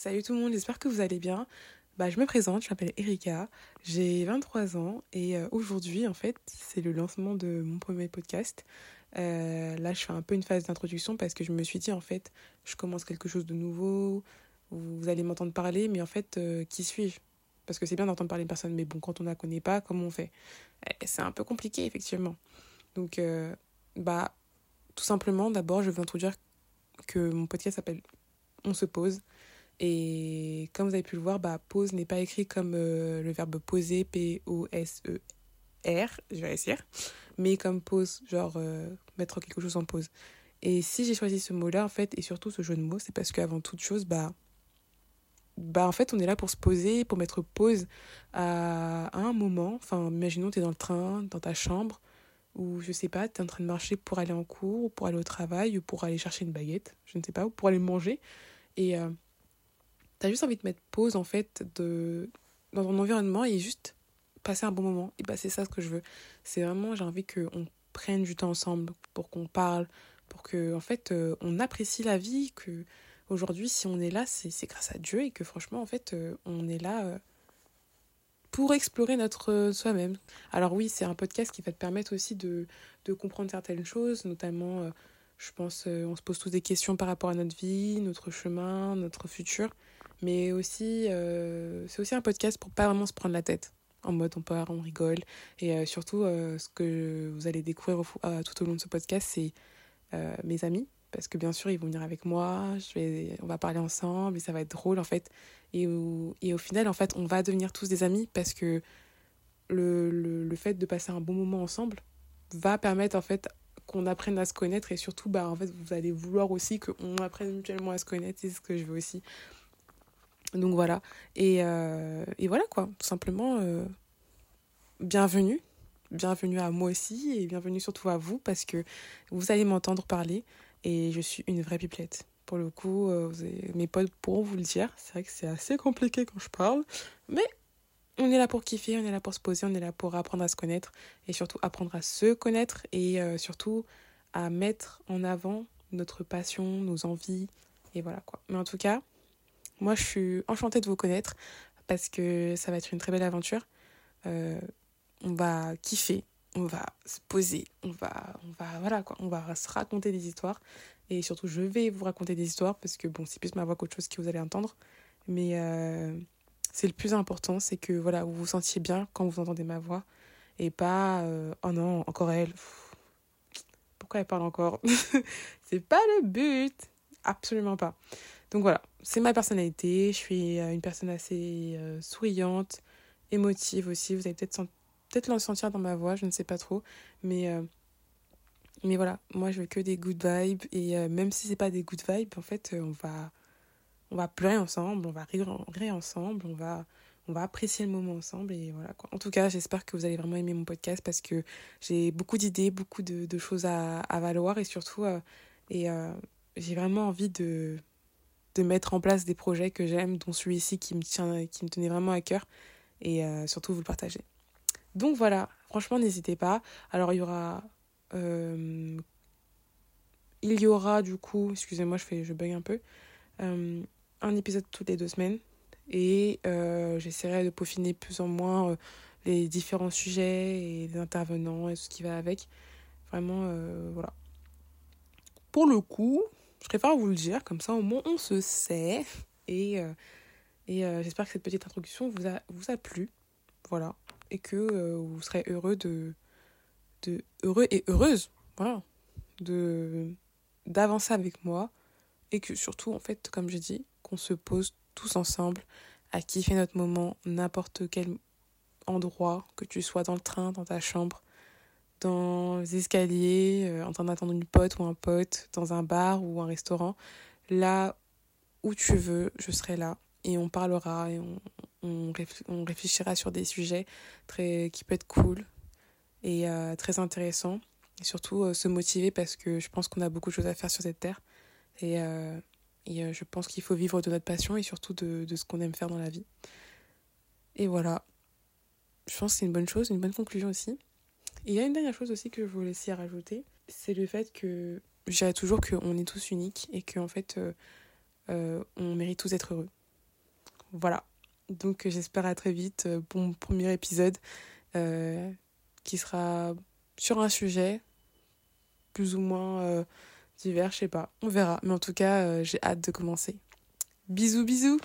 Salut tout le monde, j'espère que vous allez bien. Bah, je me présente, je m'appelle Erika, j'ai 23 ans et euh, aujourd'hui en fait c'est le lancement de mon premier podcast. Euh, là je fais un peu une phase d'introduction parce que je me suis dit en fait je commence quelque chose de nouveau, vous allez m'entendre parler mais en fait euh, qui suis-je? Parce que c'est bien d'entendre parler de personne mais bon quand on ne la connaît pas comment on fait? Eh, C'est un peu compliqué effectivement. Donc bah tout simplement d'abord je veux introduire que mon podcast s'appelle On se pose. Et comme vous avez pu le voir, bah, pause n'est pas écrit comme euh, le verbe poser, P-O-S-E-R, je vais essayer, mais comme pause, genre euh, mettre quelque chose en pause. Et si j'ai choisi ce mot-là, en fait, et surtout ce jeu de mots, c'est parce qu'avant toute chose, bah, bah, en fait, on est là pour se poser, pour mettre pause à, à un moment. Enfin, imaginons, tu es dans le train, dans ta chambre, ou je sais pas, tu es en train de marcher pour aller en cours, ou pour aller au travail, ou pour aller chercher une baguette, je ne sais pas, ou pour aller manger. Et euh, tu as juste envie de mettre pause, en fait, de, dans ton environnement et juste passer un bon moment. Et bah, c'est ça ce que je veux. C'est vraiment, j'ai envie qu'on prenne du temps ensemble pour qu'on parle, pour que, en fait, euh, on apprécie la vie, que aujourd'hui, si on est là, c'est grâce à Dieu et que franchement, en fait, euh, on est là pour explorer notre euh, soi-même. Alors oui, c'est un podcast qui va te permettre aussi de, de comprendre certaines choses, notamment, euh, je pense, euh, on se pose tous des questions par rapport à notre vie, notre chemin, notre futur, mais aussi, c'est aussi un podcast pour pas vraiment se prendre la tête. En mode on part, on rigole. Et surtout, ce que vous allez découvrir tout au long de ce podcast, c'est mes amis, parce que bien sûr ils vont venir avec moi, on va parler ensemble et ça va être drôle en fait. Et, au, final en fait on va devenir tous des amis parce que le, le fait de passer un bon moment ensemble va permettre en fait qu'on apprenne à se connaître et surtout bah en fait vous allez vouloir aussi qu'on apprenne mutuellement à se connaître, c'est ce que je veux aussi. Donc voilà, et, euh, et voilà quoi, tout simplement euh, bienvenue bienvenue à moi aussi et bienvenue surtout à vous parce que vous allez m'entendre parler et je suis une vraie pipelette. Pour le coup, euh, mes potes pourront vous le dire. C'est vrai que c'est assez compliqué quand je parle. Mais on est là pour kiffer, on est là pour se poser, on est là pour apprendre à se connaître. Et surtout apprendre à se connaître. Et euh, surtout à mettre en avant notre passion, nos envies. Et voilà quoi. Mais en tout cas, moi je suis enchantée de vous connaître. Parce que ça va être une très belle aventure. Euh, on va kiffer, on va se poser, on va, on va, voilà quoi, on va se raconter des histoires. Et surtout, je vais vous raconter des histoires parce que bon, c'est plus ma voix qu'autre chose que vous allez entendre. Mais euh, c'est le plus important, c'est que voilà, vous vous sentiez bien quand vous entendez ma voix et pas euh, oh non, encore elle. Pourquoi elle parle encore? C'est pas le but, absolument pas. Donc voilà, c'est ma personnalité. Je suis euh, une personne assez souriante, émotive aussi. Vous avez peut-être peut-être le sentir dans ma voix, je ne sais pas trop. Mais, euh, mais voilà, moi je veux que des good vibes. Et euh, même si c'est pas des good vibes, en fait, euh, on va, on va pleurer ensemble, on va rire, ensemble, on va, on va apprécier le moment ensemble. Et voilà quoi. En tout cas, j'espère que vous allez vraiment aimer mon podcast parce que j'ai beaucoup d'idées, beaucoup de, choses à, à valoir et surtout, et j'ai vraiment envie de de mettre en place des projets que j'aime, dont celui-ci qui me qui me tenait vraiment à cœur, et surtout vous le partager. Donc voilà, franchement, n'hésitez pas. Alors, il y aura. Euh, il y aura du coup, excusez-moi, je, fais, je bug un peu, euh, un épisode toutes les deux semaines. Et euh, j'essaierai de peaufiner plus ou moins les différents sujets et les intervenants et tout ce qui va avec. Vraiment, voilà. Pour le coup, je préfère vous le dire, comme ça au moins on se sait. Et, et j'espère que cette petite introduction vous a, vous a plu. Voilà et que euh, vous serez heureux de, de heureux et heureuse voilà d'avancer avec moi et que surtout en fait comme je dis qu'on se pose tous ensemble à kiffer notre moment n'importe quel endroit que tu sois dans le train dans ta chambre dans les escaliers euh, en train d'attendre une pote ou un pote dans un bar ou un restaurant là où tu veux je serai là et on parlera et on, on, réfléchira sur des sujets très, qui peuvent être cool et euh, très intéressants. Et surtout euh, se motiver parce que je pense qu'on a beaucoup de choses à faire sur cette terre. Et, et je pense qu'il faut vivre de notre passion et surtout de, ce qu'on aime faire dans la vie. Et voilà. Je pense que c'est une bonne chose, une bonne conclusion aussi. Et il y a une dernière chose aussi que je voulais aussi rajouter, c'est le fait que je dirais toujours qu'on est tous uniques et qu'en fait, on mérite tous d'être heureux. voilà. Donc j'espère à très vite pour mon premier épisode qui sera sur un sujet plus ou moins divers, je sais pas. On verra. Mais en tout cas, j'ai hâte de commencer. Bisous, bisous